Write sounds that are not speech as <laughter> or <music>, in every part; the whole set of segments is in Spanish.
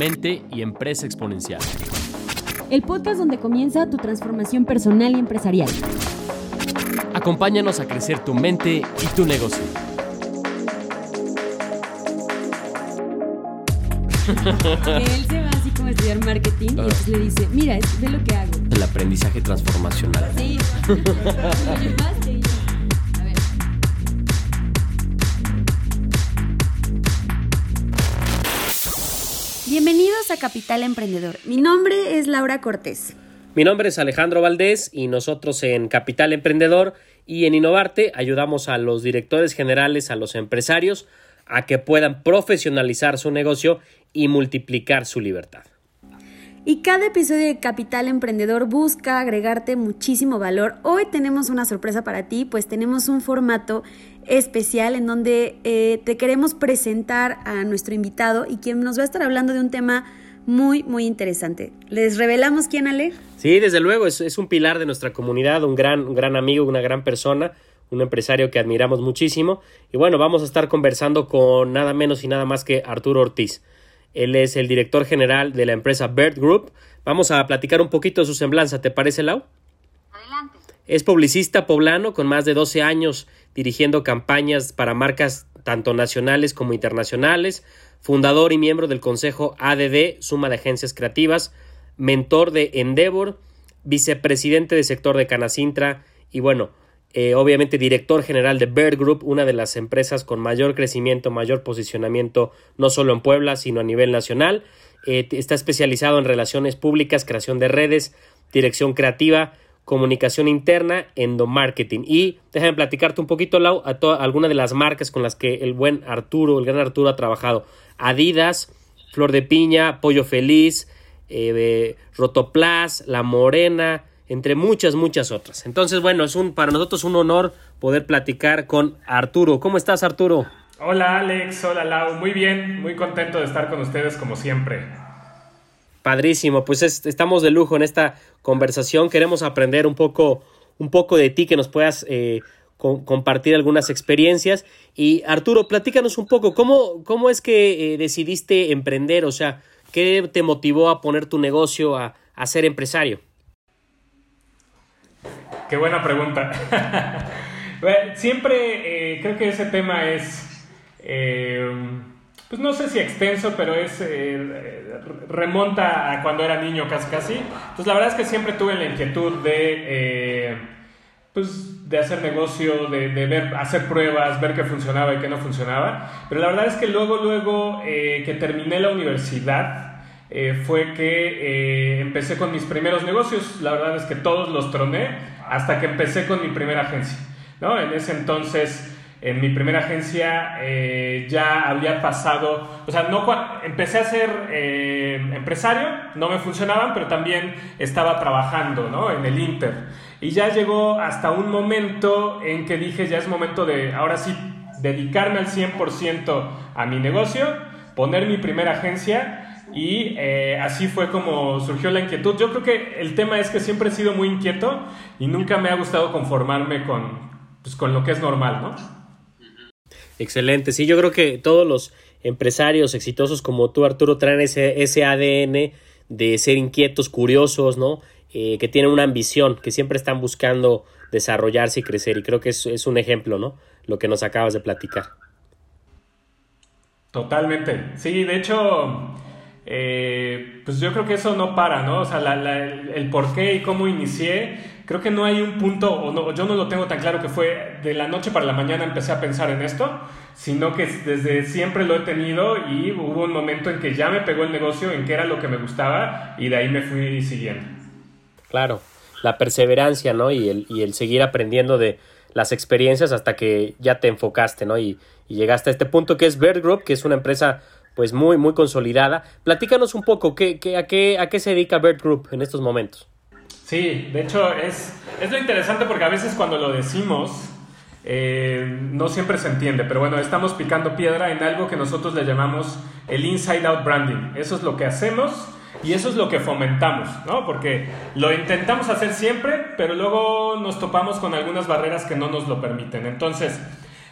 mente y empresa exponencial. El podcast donde comienza tu transformación personal y empresarial. Acompáñanos a crecer tu mente y tu negocio. él se va así como a estudiar marketing y entonces le dice, mira, es de lo que hago. El aprendizaje transformacional. Sí. <laughs> Bienvenidos a Capital Emprendedor. Mi nombre es Laura Cortés. Mi nombre es Alejandro Valdés y nosotros en Capital Emprendedor y en Innovarte ayudamos a los directores generales, a los empresarios, a que puedan profesionalizar su negocio y multiplicar su libertad. Y cada episodio de Capital Emprendedor busca agregarte muchísimo valor. Hoy tenemos una sorpresa para ti, pues tenemos un formato especial en donde eh, te queremos presentar a nuestro invitado y quien nos va a estar hablando de un tema muy, muy interesante. ¿Les revelamos quién, Ale? Sí, desde luego, es, es un pilar de nuestra comunidad, un gran, un gran amigo, una gran persona, un empresario que admiramos muchísimo. Y bueno, vamos a estar conversando con nada menos y nada más que Arturo Ortiz. Él es el director general de la empresa Bird Group. Vamos a platicar un poquito de su semblanza, ¿te parece, Lau? Adelante. Es publicista poblano con más de 12 años dirigiendo campañas para marcas tanto nacionales como internacionales, fundador y miembro del consejo ADD, suma de agencias creativas, mentor de Endeavor, vicepresidente del sector de Canacintra y bueno, eh, obviamente director general de Bird Group, una de las empresas con mayor crecimiento, mayor posicionamiento, no solo en Puebla, sino a nivel nacional. Eh, está especializado en relaciones públicas, creación de redes, dirección creativa, comunicación interna, endomarketing. Y déjame platicarte un poquito, Lau, a, a alguna de las marcas con las que el buen Arturo, el gran Arturo ha trabajado. Adidas, Flor de Piña, Pollo Feliz, eh, Rotoplas, La Morena, entre muchas, muchas otras. Entonces, bueno, es un, para nosotros un honor poder platicar con Arturo. ¿Cómo estás, Arturo? Hola Alex, hola Lau, muy bien, muy contento de estar con ustedes como siempre. Padrísimo, pues es- estamos de lujo en esta conversación. Queremos aprender un poco, un poco de ti, que nos puedas eh, co- compartir algunas experiencias. Y Arturo, platícanos un poco, ¿cómo, cómo es que eh, decidiste emprender? O sea, ¿qué te motivó a poner tu negocio, a, a ser empresario? Qué buena pregunta. <laughs> Siempre eh, creo que ese tema es, pues no sé si extenso, pero es eh, remonta a cuando era niño casi casi. Entonces la verdad es que siempre tuve la inquietud de, eh, pues, de hacer negocio, de, ver, hacer pruebas, ver qué funcionaba y qué no funcionaba. Pero la verdad es que luego, luego eh, que terminé la universidad, fue que empecé con mis primeros negocios. La verdad es que todos los troné hasta que empecé con mi primera agencia. ¿no? En ese entonces, en mi primera agencia eh, ya había pasado, o sea, no empecé a ser eh, empresario, no me funcionaban, pero también estaba trabajando ¿no? en el Inter. Y ya llegó hasta un momento en que dije, ya es momento de, ahora sí, dedicarme al 100% a mi negocio, poner mi primera agencia y eh, así fue como surgió la inquietud. Yo creo que el tema es que siempre he sido muy inquieto y nunca me ha gustado conformarme con, pues, con lo que es normal, ¿no? Excelente, sí, yo creo que todos los empresarios exitosos como tú, Arturo, traen ese, ese ADN de ser inquietos, curiosos, ¿no? Eh, que tienen una ambición, que siempre están buscando desarrollarse y crecer. Y creo que es, es un ejemplo, ¿no? Lo que nos acabas de platicar. Totalmente. Sí, de hecho, eh, pues yo creo que eso no para, ¿no? O sea, la- la- el, el por qué y cómo inicié, creo que no hay un punto, o no, yo no lo tengo tan claro que fue de la noche para la mañana empecé a pensar en esto, sino que desde siempre lo he tenido y hubo un momento en que ya me pegó el negocio, en que era lo que me gustaba y de ahí me fui siguiendo. Claro, la perseverancia, ¿no? Y el, y el seguir aprendiendo de las experiencias hasta que ya te enfocaste, ¿no? Y, y llegaste a este punto que es Bird Group, que es una empresa pues muy, muy consolidada. Platícanos un poco, ¿qué, qué, a, qué, ¿a qué se dedica Bird Group en estos momentos? Sí, de hecho es, es lo interesante porque a veces cuando lo decimos eh, no siempre se entiende, pero bueno, estamos picando piedra en algo que nosotros le llamamos el inside out branding. Eso es lo que hacemos y eso es lo que fomentamos, ¿no? Porque lo intentamos hacer siempre, pero luego nos topamos con algunas barreras que no nos lo permiten. Entonces,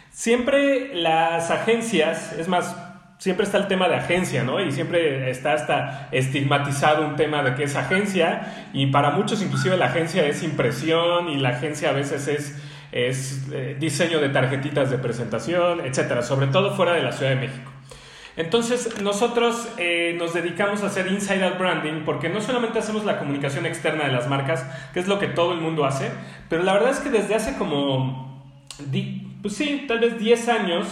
siempre las agencias, es más, siempre está el tema de agencia, ¿no? Y siempre está hasta estigmatizado un tema de que es agencia y para muchos inclusive la agencia es impresión y la agencia a veces es, es eh, diseño de tarjetitas de presentación, etcétera, sobre todo fuera de la Ciudad de México. Entonces nosotros eh, nos dedicamos a hacer inside out branding porque no solamente hacemos la comunicación externa de las marcas, que es lo que todo el mundo hace, pero la verdad es que desde hace como, pues sí, tal vez 10 años,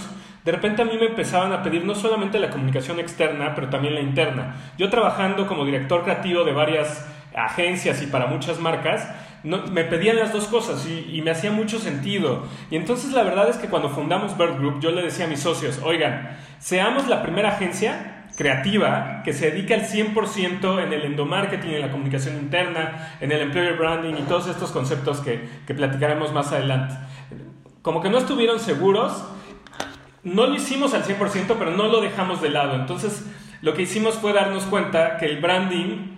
de repente a mí me empezaban a pedir no solamente la comunicación externa, pero también la interna. Yo trabajando como director creativo de varias agencias y para muchas marcas, me pedían las dos cosas y, me hacía mucho sentido. Y entonces la verdad es que cuando fundamos Bird Group, yo le decía a mis socios, oigan, seamos la primera agencia creativa que se dedica al 100% en el endomarketing, en la comunicación interna, en el employer branding y todos estos conceptos que, que platicaremos más adelante. Como que no estuvieron seguros no lo hicimos al 100%, pero no lo dejamos de lado. Entonces, lo que hicimos fue darnos cuenta que el branding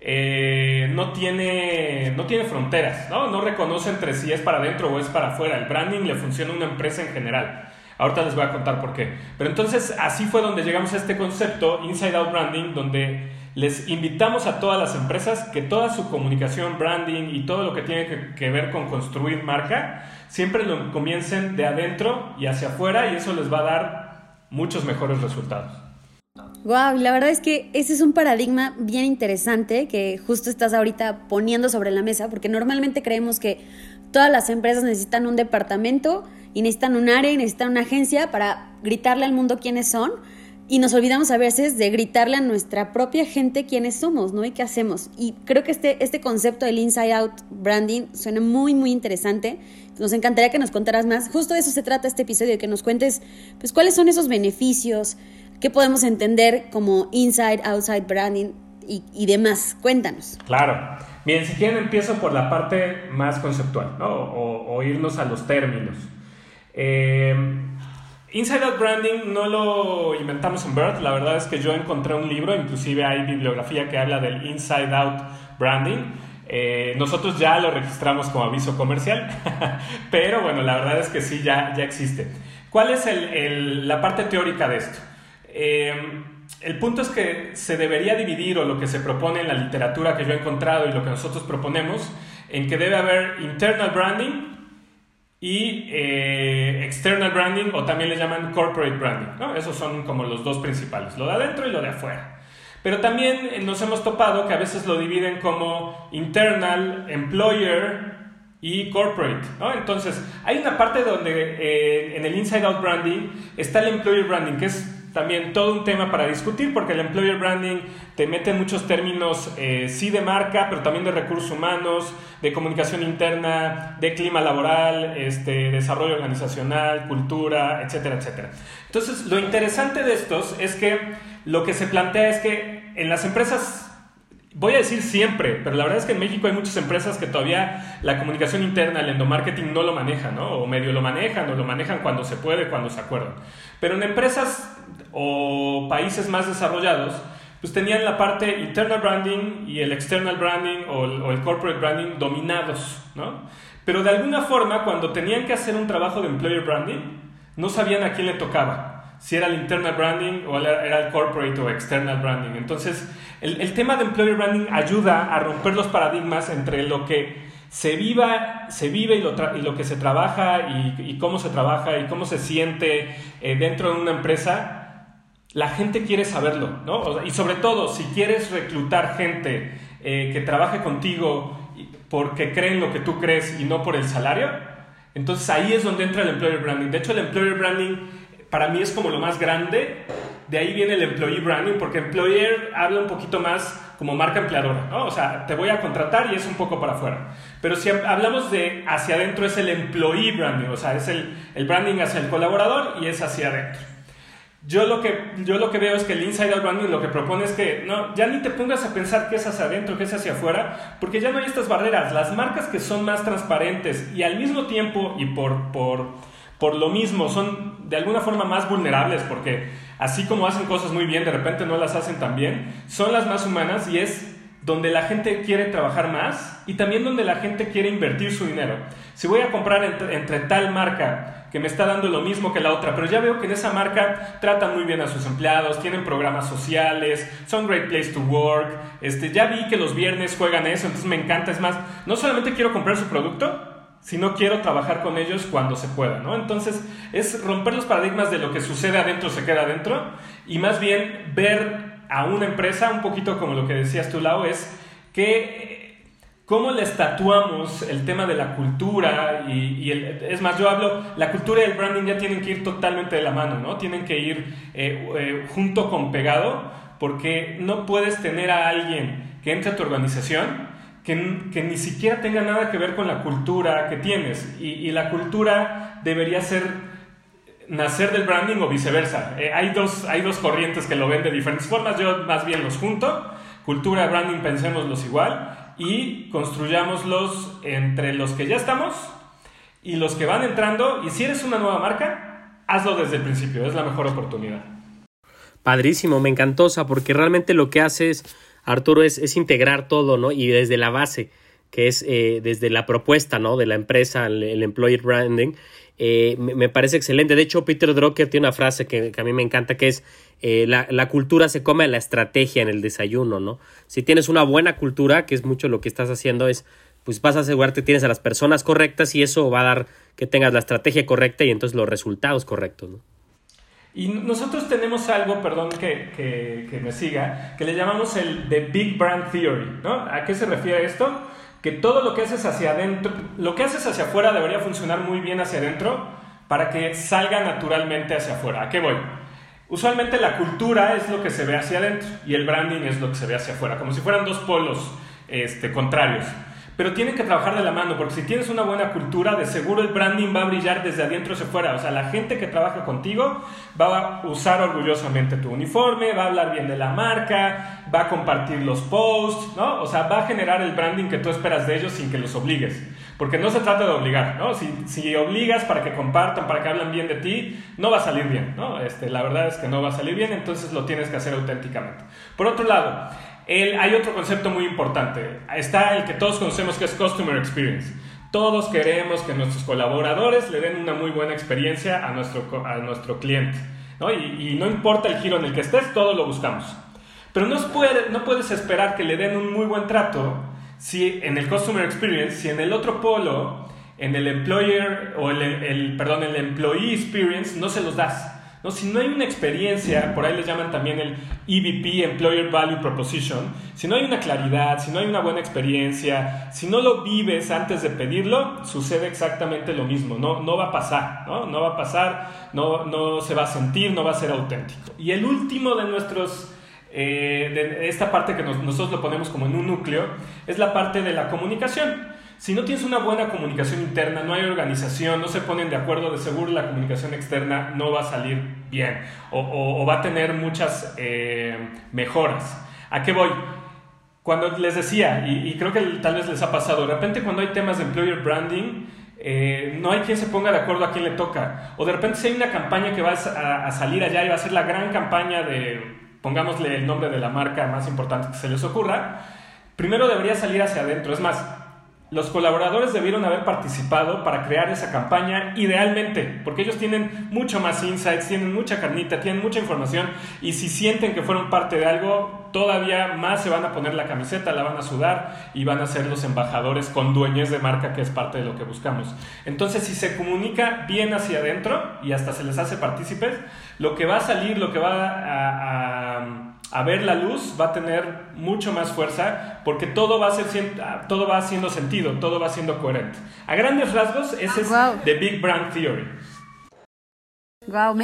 eh, no, tiene, no tiene fronteras, ¿no? no reconoce entre si es para adentro o es para afuera. El branding le funciona a una empresa en general. Ahorita les voy a contar por qué. Pero entonces así fue donde llegamos a este concepto, Inside Out Branding, donde les invitamos a todas las empresas que toda su comunicación, branding y todo lo que tiene que, que ver con construir marca, siempre lo comiencen de adentro y hacia afuera y eso les va a dar muchos mejores resultados. Wow, la verdad es que ese es un paradigma bien interesante que justo estás ahorita poniendo sobre la mesa, porque normalmente creemos que todas las empresas necesitan un departamento y necesitan un área y necesitan una agencia para gritarle al mundo quiénes son, y nos olvidamos a veces de gritarle a nuestra propia gente quiénes somos, ¿no? Y qué hacemos. Y creo que este, este concepto del inside out branding suena muy, muy interesante. Nos encantaría que nos contaras más. Justo de eso se trata este episodio, que nos cuentes, pues, cuáles son esos beneficios, qué podemos entender como inside, outside branding y, y demás. Cuéntanos. Claro. Bien, si quieren empiezo por la parte más conceptual, ¿no? O, o irnos a los términos. Eh, Inside Out Branding no lo inventamos en Bird, la verdad es que yo encontré un libro, inclusive hay bibliografía que habla del Inside Out Branding. Eh, nosotros ya lo registramos como aviso comercial, <laughs> pero bueno, la verdad es que sí, ya, ya existe. ¿Cuál es la parte teórica de esto? Eh, el punto es que se debería dividir, o lo que se propone en la literatura que yo he encontrado y lo que nosotros proponemos, en que debe haber internal branding y eh, external branding o también le llaman corporate branding. Esos son como los dos principales, lo de adentro y lo de afuera. Pero también eh, nos hemos topado que a veces lo dividen como internal, employer y corporate. Entonces, hay una parte donde eh, en el inside out branding está el employer branding, que es también todo un tema para discutir porque el employer branding te mete muchos términos, eh, sí de marca, pero también de recursos humanos, de comunicación interna, de clima laboral, este, desarrollo organizacional, cultura, etcétera, etcétera. Entonces, lo interesante de estos es que lo que se plantea es que en las empresas voy a decir siempre, pero la verdad es que en México hay muchas empresas que todavía la comunicación interna, el endomarketing no lo manejan, ¿no? O medio lo manejan, o lo manejan cuando se puede, cuando se acuerdan. Pero en empresas o países más desarrollados, pues tenían la parte internal branding y el external branding o el, corporate branding dominados, ¿no? Pero de alguna forma, cuando tenían que hacer un trabajo de employer branding, no sabían a quién le tocaba, si era el internal branding o era el corporate o external branding. Entonces, el, tema de employer branding ayuda a romper los paradigmas entre lo que se, viva, se vive y lo, lo que se trabaja y, cómo se trabaja y cómo se siente eh, dentro de una empresa la gente quiere saberlo, ¿no? y sobre todo, si quieres reclutar gente eh, que trabaje contigo porque creen lo que tú crees y no por el salario, entonces ahí es donde entra el employer branding. De hecho, el employer branding para mí es como lo más grande. De ahí viene el employee branding, porque employer habla un poquito más como marca empleadora, ¿no? O sea, te voy a contratar y es un poco para afuera. Pero si hablamos de hacia adentro es el employee branding, o sea, es el, el branding hacia el colaborador y es hacia adentro. Yo lo, que, yo lo que veo es que el Inside Out Branding lo que propone es que no, ya ni te pongas a pensar qué es hacia adentro, qué es hacia afuera, porque ya no hay estas barreras. Las marcas que son más transparentes y al mismo tiempo y por, por, por lo mismo son de alguna forma más vulnerables, porque así como hacen cosas muy bien, de repente no las hacen tan bien, son las más humanas y es donde la gente quiere trabajar más y también donde la gente quiere invertir su dinero. Si voy a comprar entre, tal marca que me está dando lo mismo que la otra, pero ya veo que en esa marca tratan muy bien a sus empleados, tienen programas sociales, son great place to work, este, ya vi que los viernes juegan eso, entonces me encanta, es más, no solamente quiero comprar su producto, sino quiero trabajar con ellos cuando se pueda, ¿no? Entonces es romper los paradigmas de lo que sucede adentro se queda adentro y más bien ver a una empresa, un poquito como lo que decías tú, Lau, es que cómo le estatuamos el tema de la cultura y, es más, yo hablo, la cultura y el branding ya tienen que ir totalmente de la mano, ¿no? Tienen que ir eh, eh, junto con pegado porque no puedes tener a alguien que entre a tu organización que, que, ni siquiera tenga nada que ver con la cultura que tienes y, y la cultura debería ser nacer del branding o viceversa. Eh, hay, dos, hay dos corrientes que lo ven de diferentes formas, yo más bien los junto. Cultura, branding, pensémoslos igual y construyámoslos entre los que ya estamos y los que van entrando. Y si eres una nueva marca, hazlo desde el principio, es la mejor oportunidad. Padrísimo, me encantó, porque realmente lo que haces, Arturo, es, es integrar todo, ¿no? Y desde la base, que es eh, desde la propuesta, ¿no? De la empresa, el, el employer branding, eh, me, parece excelente. De hecho, Peter Drucker tiene una frase que, a mí me encanta, que es eh, la, cultura se come a la estrategia en el desayuno, ¿no? Si tienes una buena cultura, que es mucho lo que estás haciendo, es pues vas a asegurarte que tienes a las personas correctas y eso va a dar que tengas la estrategia correcta y entonces los resultados correctos, ¿no? Y nosotros tenemos algo, perdón que, que, que me siga, que le llamamos el The Big Brand Theory, ¿no? ¿A qué se refiere esto? que todo lo que haces hacia adentro, lo que haces hacia afuera debería funcionar muy bien hacia adentro para que salga naturalmente hacia afuera. ¿A qué voy? Usualmente la cultura es lo que se ve hacia adentro y el branding es lo que se ve hacia afuera, como si fueran dos polos este, contrarios pero tienen que trabajar de la mano, porque si tienes una buena cultura, de seguro el branding va a brillar desde adentro hacia afuera. O sea, la gente que trabaja contigo va a usar orgullosamente tu uniforme, va a hablar bien de la marca, va a compartir los posts, ¿no? O sea, va a generar el branding que tú esperas de ellos sin que los obligues. Porque no se trata de obligar, ¿no? Si, si obligas para que compartan, para que hablen bien de ti, no va a salir bien, ¿no? Este, la verdad es que no va a salir bien, entonces lo tienes que hacer auténticamente. Por otro lado, hay otro concepto muy importante. Está el que todos conocemos que es Customer Experience. Todos queremos que nuestros colaboradores le den una muy buena experiencia a nuestro, a nuestro cliente. ¿no? Y, no importa el giro en el que estés, todo lo buscamos. Pero no, puede, no puedes esperar que le den un muy buen trato si en el Customer Experience, si en el otro polo, en el Employer o el, el perdón, el Employee Experience, no se los das. Si no hay una experiencia, por ahí les llaman también el EVP, Employer Value Proposition, si no hay una claridad, si no hay una buena experiencia, si no lo vives antes de pedirlo, sucede exactamente lo mismo, no, no va a pasar, ¿no? Va a pasar, no, no se va a sentir, no va a ser auténtico. Y el último de nuestros... Eh, de esta parte que nosotros lo ponemos como en un núcleo, es la parte de la comunicación. Si no tienes una buena comunicación interna, no hay organización, no se ponen de acuerdo, de seguro la comunicación externa no va a salir bien o, va a tener muchas eh, mejoras. ¿A qué voy? Cuando les decía, y, creo que tal vez les ha pasado, de repente cuando hay temas de employer branding, eh, no hay quien se ponga de acuerdo a quién le toca. O de repente si hay una campaña que va a, a salir allá y va a ser la gran campaña de, pongámosle el nombre de la marca más importante que se les ocurra, primero debería salir hacia adentro. Es más, los colaboradores debieron haber participado para crear esa campaña idealmente, porque ellos tienen mucho más insights, tienen mucha carnita, tienen mucha información y si sienten que fueron parte de algo, todavía más se van a poner la camiseta, la van a sudar y van a ser los embajadores con dueñez de marca, que es parte de lo que buscamos. Entonces, si se comunica bien hacia adentro y hasta se les hace partícipes, lo que va a salir, lo que va a ver la luz va a tener mucho más fuerza porque todo va, a ser, todo va haciendo sentido, todo va siendo coherente. A grandes rasgos, ese es The Big Brand Theory. Wow,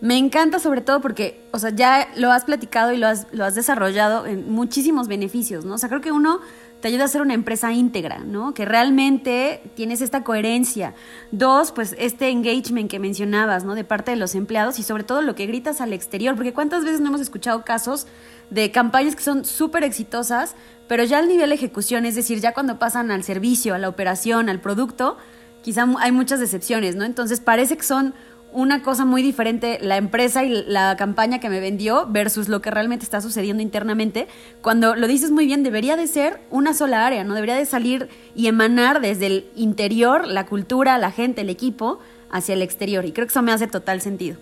me, encanta sobre todo porque, o sea, ya lo has platicado y lo has, lo has desarrollado en muchísimos beneficios, ¿no? O sea, creo que uno te ayuda a ser una empresa íntegra, ¿no? Que realmente tienes esta coherencia. Dos, pues este engagement que mencionabas, ¿no? De parte de los empleados y sobre todo lo que gritas al exterior, porque cuántas veces no hemos escuchado casos de campañas que son súper exitosas, pero ya al nivel de ejecución, es decir, ya cuando pasan al servicio, a la operación, al producto, quizá hay muchas decepciones, ¿no? Entonces parece que son una cosa muy diferente la empresa y la campaña que me vendió versus lo que realmente está sucediendo internamente. Cuando lo dices muy bien, debería de ser una sola área, ¿no? Debería de salir y emanar desde el interior la cultura, la gente, el equipo hacia el exterior. Y creo que eso me hace total sentido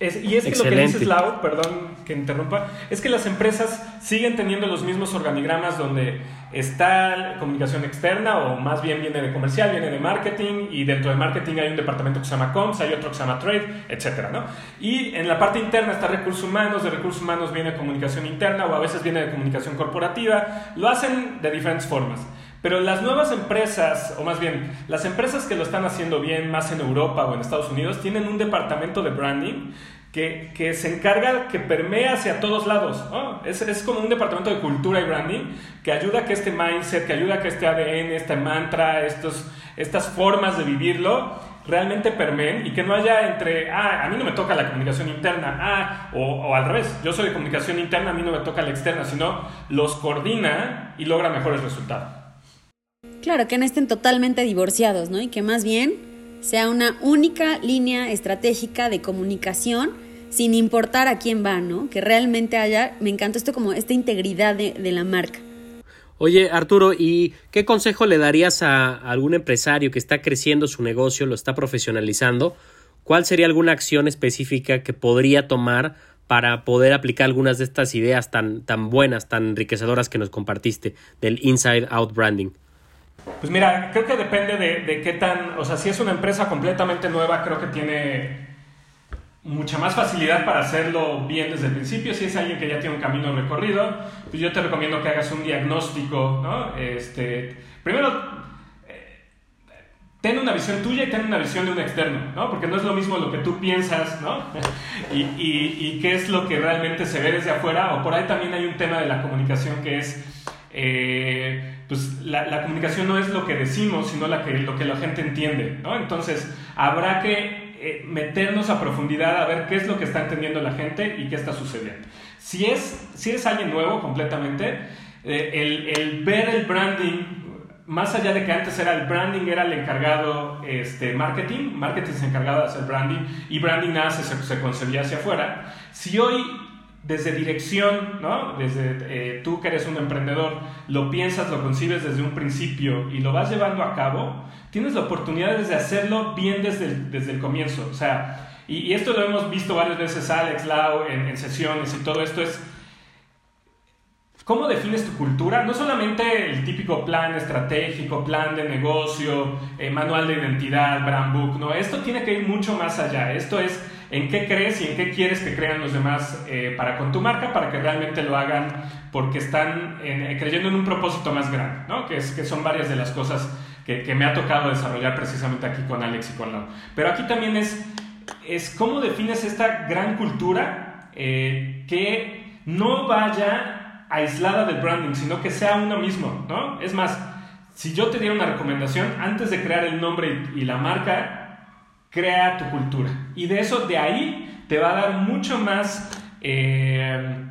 y es que lo que dices, Lau, perdón que interrumpa, es que las empresas siguen teniendo los mismos organigramas donde está comunicación externa o más bien viene de comercial, viene de marketing y dentro de marketing hay un departamento que se llama comms, hay otro que se llama trade, etcétera, ¿no? Y en la parte interna está recursos humanos, de recursos humanos viene comunicación interna o a veces viene de comunicación corporativa, lo hacen de diferentes formas. Pero las nuevas empresas, o más bien, las empresas que lo están haciendo bien más en Europa o en Estados Unidos, tienen un departamento de branding que, que se encarga, que permea hacia todos lados. Es, es, como un departamento de cultura y branding que ayuda a que este mindset, que ayuda a que este ADN, este mantra, estos, estas formas de vivirlo, realmente permeen y que no haya entre, ah, a mí no me toca la comunicación interna, ah, o, o, al revés, yo soy de comunicación interna, a mí no me toca la externa, sino los coordina y logra mejores resultados. Claro, que no estén totalmente divorciados, ¿no? Y que más bien sea una única línea estratégica de comunicación sin importar a quién va, ¿no? Que realmente haya, me encanta esto como esta integridad de, la marca. Oye, Arturo, ¿y qué consejo le darías a algún empresario que está creciendo su negocio, lo está profesionalizando? ¿Cuál sería alguna acción específica que podría tomar para poder aplicar algunas de estas ideas tan, tan buenas, tan enriquecedoras que nos compartiste del Inside Out Branding? Pues mira, creo que depende de, qué tan, o sea, si es una empresa completamente nueva, creo que tiene mucha más facilidad para hacerlo bien desde el principio. Si es alguien que ya tiene un camino recorrido, pues yo te recomiendo que hagas un diagnóstico, ¿no? Este, primero, eh, ten una visión tuya y ten una visión de un externo, ¿no? Porque no es lo mismo lo que tú piensas, ¿no? <laughs> y, y, qué es lo que realmente se ve desde afuera. O por ahí también hay un tema de la comunicación que es... Eh, pues la, comunicación no es lo que decimos, sino la que, lo que la gente entiende, ¿no? Entonces, habrá que eh, meternos a profundidad a ver qué es lo que está entendiendo la gente y qué está sucediendo. Si es, si eres alguien nuevo completamente, eh, el, el, ver el branding, más allá de que antes era el branding, era el encargado este, marketing, marketing se encargaba de hacer branding y branding nace, se, se concebía hacia afuera. Si hoy desde dirección, ¿no? Desde eh, tú que eres un emprendedor, lo piensas, lo concibes desde un principio y lo vas llevando a cabo, tienes la oportunidad de hacerlo bien desde el, desde el comienzo. O sea, y, esto lo hemos visto varias veces, Alex, Lau, en, sesiones y todo esto es... ¿Cómo defines tu cultura? No solamente el típico plan estratégico, plan de negocio, eh, manual de identidad, brand book, no, esto tiene que ir mucho más allá. Esto es en qué crees y en qué quieres que crean los demás eh, para con tu marca, para que realmente lo hagan porque están eh, creyendo en un propósito más grande, ¿no? que, es, que son varias de las cosas que, me ha tocado desarrollar precisamente aquí con Alex y con Lau. Pero aquí también es, es cómo defines esta gran cultura eh, que no vaya aislada del branding, sino que sea uno mismo, ¿no? Es más, si yo te diera una recomendación, antes de crear el nombre y la marca, crea tu cultura. Y de eso, de ahí, te va a dar mucho más, eh,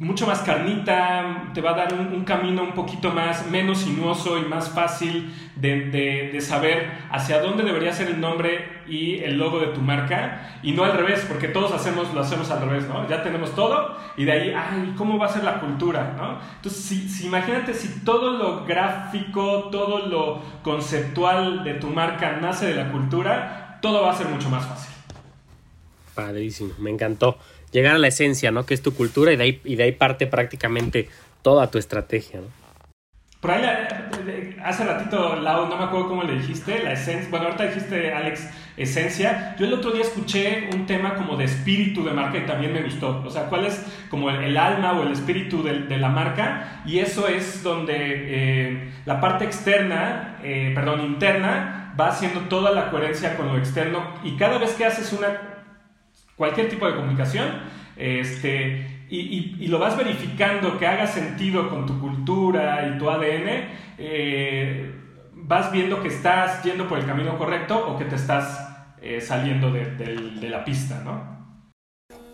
mucho más carnita, te va a dar un, camino un poquito más, menos sinuoso y más fácil de, de, saber hacia dónde debería ser el nombre y el logo de tu marca. Y no al revés, porque todos hacemos, lo hacemos al revés, ¿no? Ya tenemos todo y de ahí, ay, ¿cómo va a ser la cultura, ¿no? Entonces, si, imagínate si todo lo gráfico, todo lo conceptual de tu marca nace de la cultura, todo va a ser mucho más fácil. Padrísimo, me encantó. Llegar a la esencia, ¿no? Que es tu cultura y de ahí, y de ahí parte prácticamente toda tu estrategia, ¿no? Por ahí, hace ratito, Lau, no me acuerdo cómo le dijiste, la esencia, bueno, ahorita dijiste, Alex, esencia. Yo el otro día escuché un tema como de espíritu de marca y también me gustó. O sea, cuál es como el, alma o el espíritu de, la marca y eso es donde eh, la parte externa, eh, perdón, interna, va haciendo toda la coherencia con lo externo y cada vez que haces una cualquier tipo de comunicación este, y, lo vas verificando que haga sentido con tu cultura y tu ADN, eh, vas viendo que estás yendo por el camino correcto o que te estás eh, saliendo de, la pista, ¿no?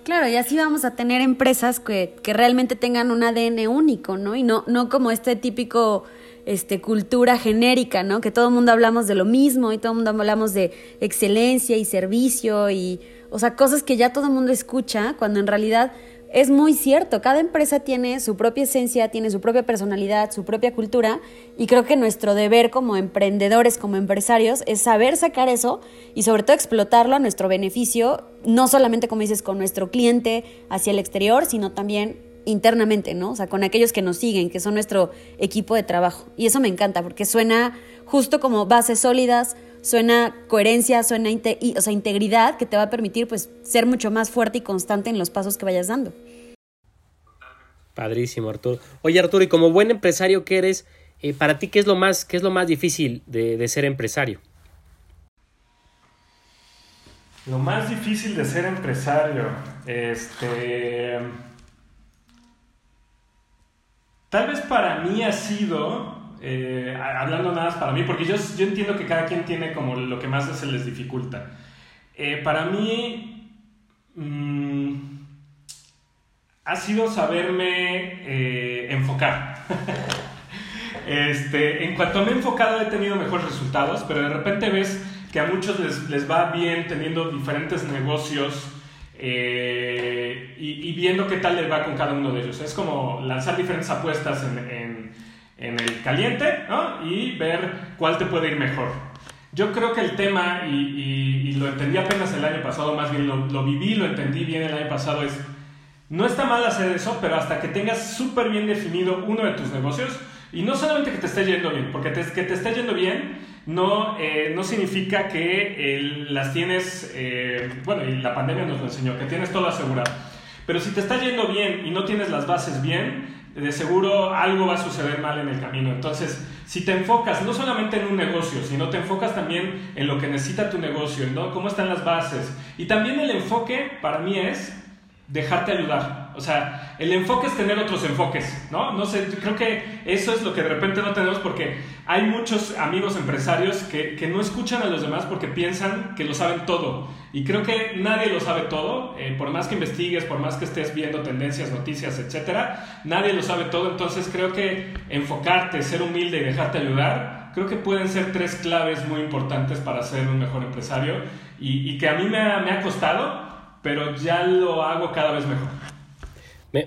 Claro, y así vamos a tener empresas que, que realmente tengan un ADN único, ¿no? Y no, no como este típico este, cultura genérica, ¿no? Que todo el mundo hablamos de lo mismo y todo el mundo hablamos de excelencia y servicio y, o sea, cosas que ya todo el mundo escucha, cuando en realidad es muy cierto, cada empresa tiene su propia esencia, tiene su propia personalidad, su propia cultura y creo que nuestro deber como emprendedores, como empresarios, es saber sacar eso y sobre todo explotarlo a nuestro beneficio, no solamente como dices con nuestro cliente hacia el exterior, sino también internamente, ¿no? O sea, con aquellos que nos siguen, que son nuestro equipo de trabajo. Y eso me encanta porque suena justo como bases sólidas, suena coherencia, suena o sea, integridad que te va a permitir pues ser mucho más fuerte y constante en los pasos que vayas dando. Padrísimo, Arturo. Oye, Arturo, y como buen empresario que eres, eh, para ti, ¿qué es lo más, qué es lo más difícil de, de ser empresario? Lo más difícil de ser empresario, este... Tal vez para mí ha sido eh, hablando nada más para mí, porque yo, yo entiendo que cada quien tiene como lo que más se les dificulta. Eh, para mí mm, ha sido saberme eh, enfocar. <laughs> este, en cuanto me he enfocado he tenido mejores resultados, pero de repente ves que a muchos les, les va bien teniendo diferentes negocios. y, viendo qué tal les va con cada uno de ellos. Es como lanzar diferentes apuestas en, en el caliente ¿no? y ver cuál te puede ir mejor. Yo creo que el tema, y, lo entendí apenas el año pasado, más bien lo, lo, viví, lo entendí bien el año pasado, es, no está mal hacer eso, pero hasta que tengas súper bien definido uno de tus negocios, y no solamente que te esté yendo bien, porque te, que te esté yendo bien no, eh, no significa que las tienes, eh, bueno, y la pandemia nos lo enseñó, que tienes todo asegurado. Pero si te está yendo bien y no tienes las bases bien, de seguro algo va a suceder mal en el camino. Entonces, si te enfocas no solamente en un negocio, sino te enfocas también en lo que necesita tu negocio, ¿no? cómo están las bases. Y también el enfoque para mí es dejarte ayudar. O sea, el enfoque es tener otros enfoques, ¿no? No sé, creo que eso es lo que de repente no tenemos porque hay muchos amigos empresarios que, que no escuchan a los demás porque piensan que lo saben todo. Y creo que nadie lo sabe todo, eh, por más que investigues, por más que estés viendo tendencias, noticias, etcétera, nadie lo sabe todo. Entonces creo que enfocarte, ser humilde y dejarte ayudar, creo que pueden ser tres claves muy importantes para ser un mejor empresario y, y que a mí me ha, me ha costado, pero ya lo hago cada vez mejor.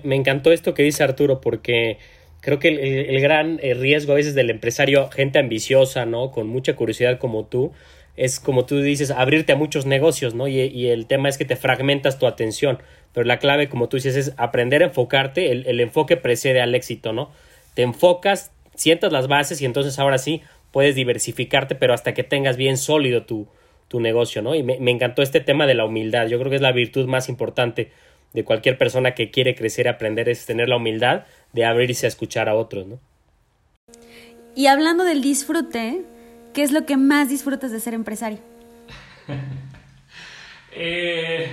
Me, encantó esto que dice Arturo, porque creo que el, gran eh, riesgo a veces del empresario, gente ambiciosa, ¿no? Con mucha curiosidad como tú, es como tú dices, abrirte a muchos negocios, ¿no? Y, el tema es que te fragmentas tu atención. Pero la clave, como tú dices, es aprender a enfocarte. El, enfoque precede al éxito, ¿no? Te enfocas, sientas las bases y entonces ahora sí puedes diversificarte, pero hasta que tengas bien sólido tu, tu negocio, ¿no? Y me, encantó este tema de la humildad. Yo creo que es la virtud más importante de cualquier persona que quiere crecer y aprender es tener la humildad de abrirse a escuchar a otros, ¿no? Y hablando del disfrute, ¿qué es lo que más disfrutas de ser empresario? <laughs> Eh,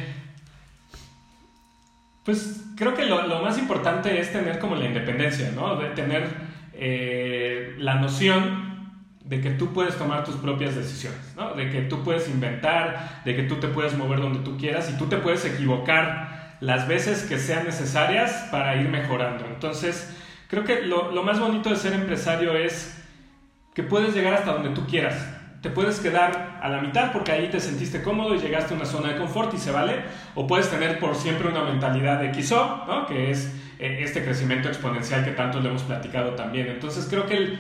pues creo que lo, más importante es tener como la independencia, ¿no? De tener eh, la noción de que tú puedes tomar tus propias decisiones, ¿no? De que tú puedes inventar, de que tú te puedes mover donde tú quieras y tú te puedes equivocar las veces que sean necesarias para ir mejorando. Entonces, creo que lo, más bonito de ser empresario es que puedes llegar hasta donde tú quieras. Te puedes quedar a la mitad porque ahí te sentiste cómodo y llegaste a una zona de confort y se vale. O puedes tener por siempre una mentalidad de XO, ¿no? que es eh, este crecimiento exponencial que tanto le hemos platicado también. Entonces creo que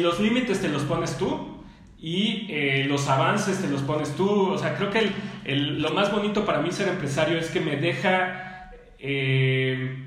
los límites te los pones tú y eh, los avances te los pones tú. O sea, creo que lo más bonito para mí ser empresario es que me deja... Eh,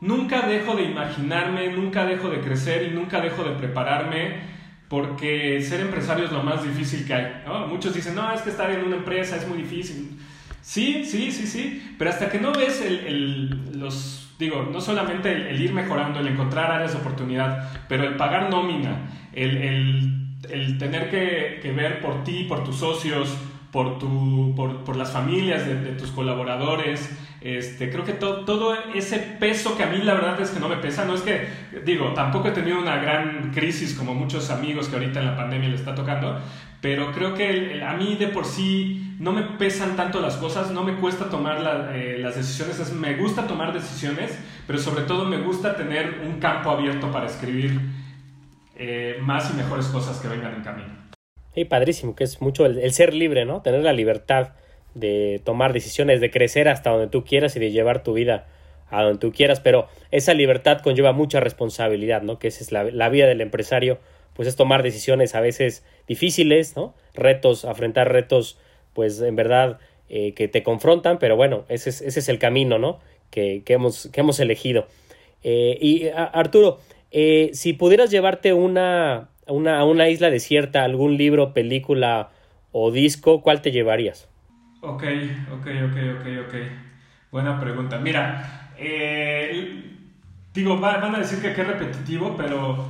nunca dejo de imaginarme, nunca dejo de crecer y nunca dejo de prepararme porque ser empresario es lo más difícil que hay. Muchos dicen, no, es que estar en una empresa es muy difícil. Sí, sí, sí, sí, pero hasta que no ves el, los, digo, no solamente el, ir mejorando, el encontrar áreas de oportunidad, pero el pagar nómina, el el tener que, ver por ti, por tus socios, por, tu, por, las familias de, tus colaboradores. Este, creo que todo ese peso que a mí la verdad es que no me pesa, no es que, digo, tampoco he tenido una gran crisis como muchos amigos que ahorita en la pandemia le está tocando, pero creo que a mí de por sí no me pesan tanto las cosas, no me cuesta tomar eh, las decisiones, me gusta tomar decisiones, pero sobre todo me gusta tener un campo abierto para escribir eh, más y mejores cosas que vengan en camino. Y padrísimo, que es mucho el, ser libre, ¿no? Tener la libertad de tomar decisiones, de crecer hasta donde tú quieras y de llevar tu vida a donde tú quieras, pero esa libertad conlleva mucha responsabilidad, ¿no? Que esa es la, la vida del empresario, pues es tomar decisiones a veces difíciles, ¿no? Retos, afrontar retos, pues en verdad eh, que te confrontan, pero bueno, ese es, ese es el camino, ¿no? Que, que, hemos, que hemos elegido. Eh, y Arturo, eh, si pudieras llevarte una, una, a una isla desierta, algún libro, película o disco, ¿cuál te llevarías? Ok, ok, ok, ok, ok. Buena pregunta. Mira, eh, digo, van a decir que es repetitivo, pero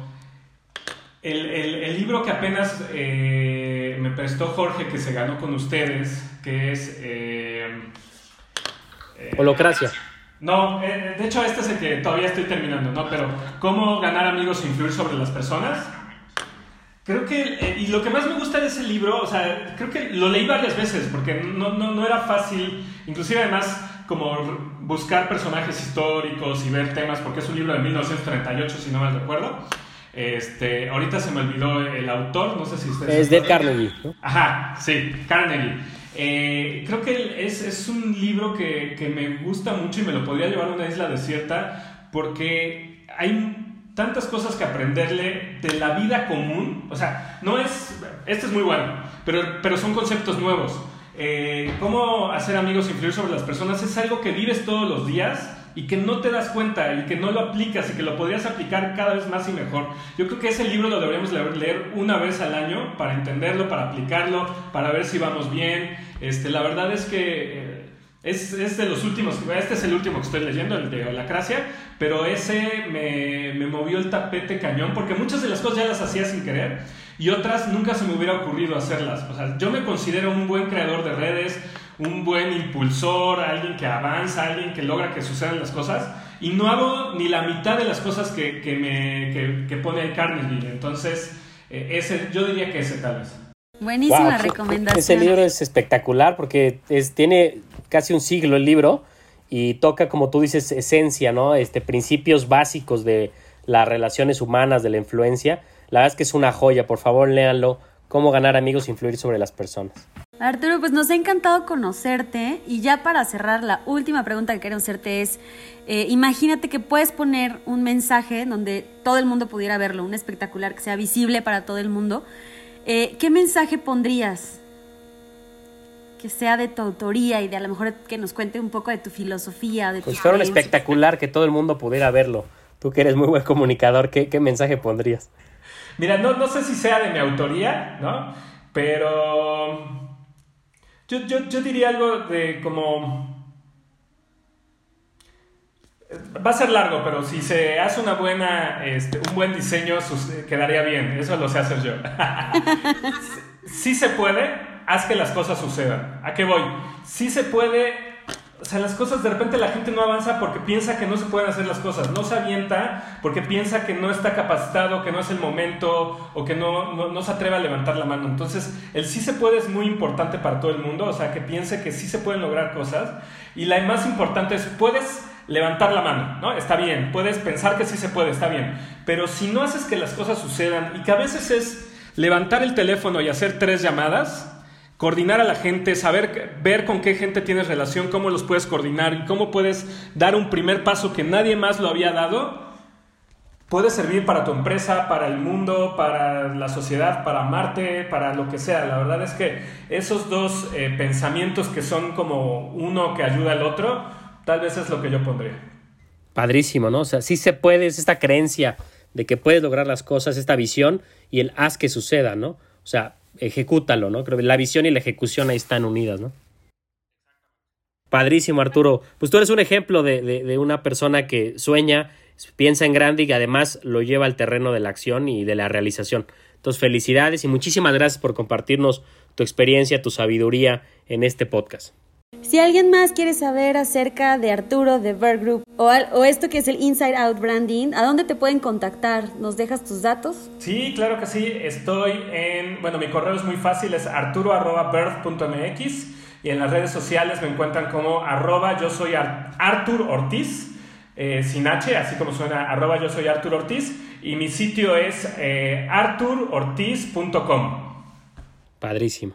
el, el, el libro que apenas eh, me prestó Jorge, que se ganó con ustedes, que es... Eh, Holocracia. No, de hecho este es el que todavía estoy terminando, ¿no? Pero ¿cómo ganar amigos e influir sobre las personas? Creo que, y lo que más me gusta de ese libro, o sea, creo que lo leí varias veces porque no, no, no era fácil, inclusive además como buscar personajes históricos y ver temas, porque es un libro de 1938, si no mal recuerdo. Este, ahorita se me olvidó el autor, no sé si ustedes... Es de Carnegie, ¿no? Ajá, sí, Carnegie. Eh, creo que es, es un libro que, que, me gusta mucho y me lo podría llevar a una isla desierta porque hay tantas cosas que aprenderle de la vida común. O sea, no es... Este es muy bueno, pero, pero son conceptos nuevos. Eh, cómo hacer amigos e influir sobre las personas es algo que vives todos los días y que no te das cuenta y que no lo aplicas y que lo podrías aplicar cada vez más y mejor. Yo creo que ese libro lo deberíamos leer una vez al año para entenderlo, para aplicarlo, para ver si vamos bien. Este, la verdad es que es, es de los últimos, este es el último que estoy leyendo, el de Holacracia, pero ese me, me movió el tapete cañón porque muchas de las cosas ya las hacía sin querer y otras nunca se me hubiera ocurrido hacerlas. O sea, yo me considero un buen creador de redes, un buen impulsor, alguien que avanza, alguien que logra que sucedan las cosas, y no hago ni la mitad de las cosas que, que me, que, que pone el Carnegie. Entonces, eh, ese, yo diría que ese tal vez. Buenísima wow, recomendación. Ese libro es espectacular porque es, tiene casi un siglo el libro y toca, como tú dices, esencia, ¿no? Este, principios básicos de las relaciones humanas, de la influencia. La verdad es que es una joya, por favor léanlo. Cómo ganar amigos e influir sobre las personas. Arturo, pues nos ha encantado conocerte y ya para cerrar, la última pregunta que queremos hacerte es, eh, imagínate que puedes poner un mensaje donde todo el mundo pudiera verlo, un espectacular que sea visible para todo el mundo. Eh, ¿Qué mensaje pondrías? Que sea de tu autoría y de a lo mejor que nos cuente un poco de tu filosofía. De pues fuera un espectacular que todo el mundo pudiera verlo. Tú que eres muy buen comunicador, ¿qué, qué mensaje pondrías? Mira, no, no sé si sea de mi autoría, ¿no? Pero yo, yo, yo diría algo de como... Va a ser largo, pero si se hace una buena, este, un buen diseño, quedaría bien. Eso lo sé hacer yo. <laughs> sí se puede, haz que las cosas sucedan. ¿A qué voy? Sí se puede o sea, las cosas de repente la gente no avanza porque piensa que no se pueden hacer las cosas, no se avienta porque piensa que no está capacitado, que no es el momento o que no, no, se atreve a levantar la mano. Entonces, el sí se puede es muy importante para todo el mundo, o sea, que piense que sí se pueden lograr cosas. Y la más importante es, puedes levantar la mano, ¿no? Está bien, puedes pensar que sí se puede, está bien. Pero si no haces que las cosas sucedan y que a veces es levantar el teléfono y hacer tres llamadas, coordinar a la gente, saber ver con qué gente tienes relación, cómo los puedes coordinar y cómo puedes dar un primer paso que nadie más lo había dado, puede servir para tu empresa, para el mundo, para la sociedad, para Marte, para lo que sea. La verdad es que esos dos eh, pensamientos que son como uno que ayuda al otro, tal vez es lo que yo pondría. Padrísimo, ¿no? O sea, sí se puede, es esta creencia de que puedes lograr las cosas, esta visión y el haz que suceda, ¿no? O sea, ejecútalo, ¿no? Creo que la visión y la ejecución ahí están unidas, ¿no? Padrísimo, Arturo. Pues tú eres un ejemplo de, de, de, una persona que sueña, piensa en grande y que además lo lleva al terreno de la acción y de la realización. Entonces, felicidades y muchísimas gracias por compartirnos tu experiencia, tu sabiduría en este podcast. Si alguien más quiere saber acerca de Arturo de Bird Group o, o, esto que es el Inside Out Branding, ¿a dónde te pueden contactar? ¿Nos dejas tus datos? Sí, claro que sí. Estoy en, bueno, mi correo es muy fácil, es arturo.bird.mx y en las redes sociales me encuentran como arroba yo soy Artur Ortiz eh, sin H, así como suena, arroba yo soy Artur Ortiz, y mi sitio es eh, arturortiz.com. Padrísimo.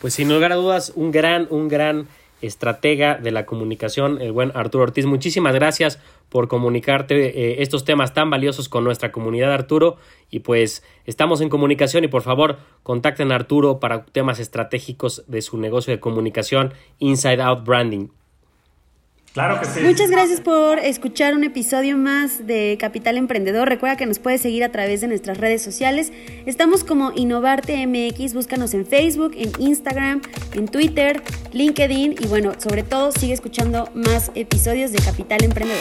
Pues sin lugar a dudas, un gran, un gran estratega de la comunicación, el buen Arturo Ortiz. Muchísimas gracias por comunicarte eh, estos temas tan valiosos con nuestra comunidad, Arturo. Y pues estamos en comunicación y por favor contacten a Arturo para temas estratégicos de su negocio de comunicación, Inside Out Branding. Claro que sí. Muchas gracias por escuchar un episodio más de Capital Emprendedor. Recuerda que nos puedes seguir a través de nuestras redes sociales. Estamos como Innovarte MX, búscanos en Facebook, en Instagram, en Twitter, LinkedIn y bueno, sobre todo sigue escuchando más episodios de Capital Emprendedor.